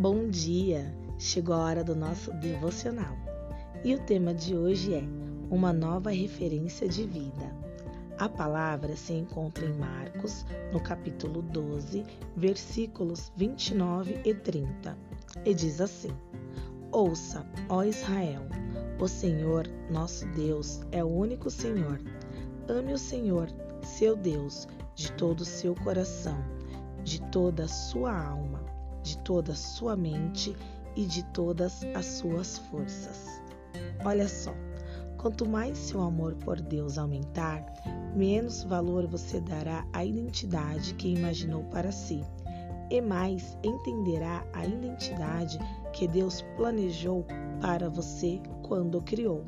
Bom dia! Chegou a hora do nosso devocional e o tema de hoje é Uma Nova Referência de Vida. A palavra se encontra em Marcos, no capítulo 12, versículos 29 e 30, e diz assim: Ouça, ó Israel, o Senhor, nosso Deus, é o único Senhor. Ame o Senhor, seu Deus, de todo o seu coração, de toda a sua alma de toda a sua mente e de todas as suas forças. Olha só, quanto mais seu amor por Deus aumentar, menos valor você dará à identidade que imaginou para si, e mais entenderá a identidade que Deus planejou para você quando criou.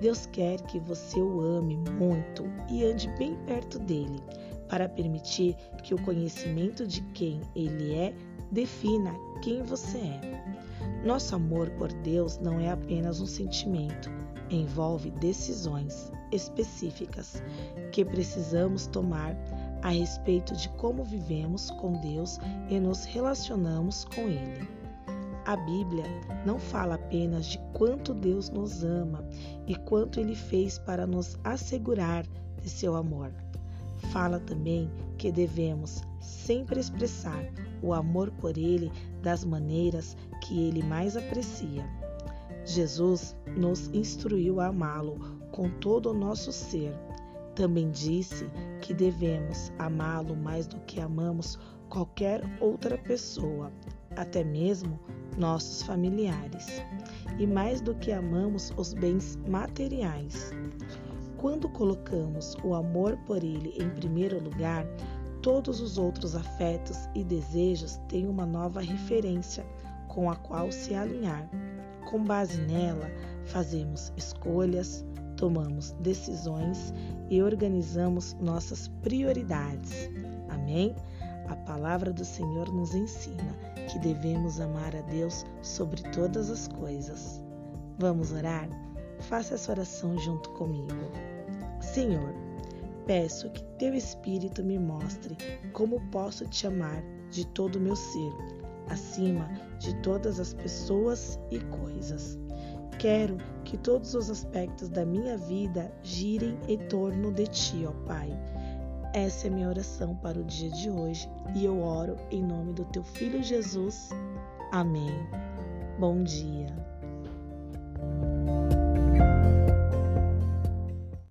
Deus quer que você o ame muito e ande bem perto dele, para permitir que o conhecimento de quem ele é defina quem você é. Nosso amor por Deus não é apenas um sentimento, envolve decisões específicas que precisamos tomar a respeito de como vivemos com Deus e nos relacionamos com Ele. A Bíblia não fala apenas de quanto Deus nos ama e quanto Ele fez para nos assegurar de seu amor. Fala também que devemos sempre expressar o amor por Ele das maneiras que Ele mais aprecia. Jesus nos instruiu a amá-lo com todo o nosso ser. Também disse que devemos amá-lo mais do que amamos qualquer outra pessoa, até mesmo nossos familiares, e mais do que amamos os bens materiais. Quando colocamos o amor por Ele em primeiro lugar, Todos os outros afetos e desejos têm uma nova referência com a qual se alinhar. Com base nela, fazemos escolhas, tomamos decisões e organizamos nossas prioridades. Amém? A palavra do Senhor nos ensina que devemos amar a Deus sobre todas as coisas. Vamos orar? Faça essa oração junto comigo. Senhor, Peço que teu Espírito me mostre como posso te amar de todo o meu ser, acima de todas as pessoas e coisas. Quero que todos os aspectos da minha vida girem em torno de ti, ó Pai. Essa é minha oração para o dia de hoje e eu oro em nome do teu filho Jesus. Amém. Bom dia.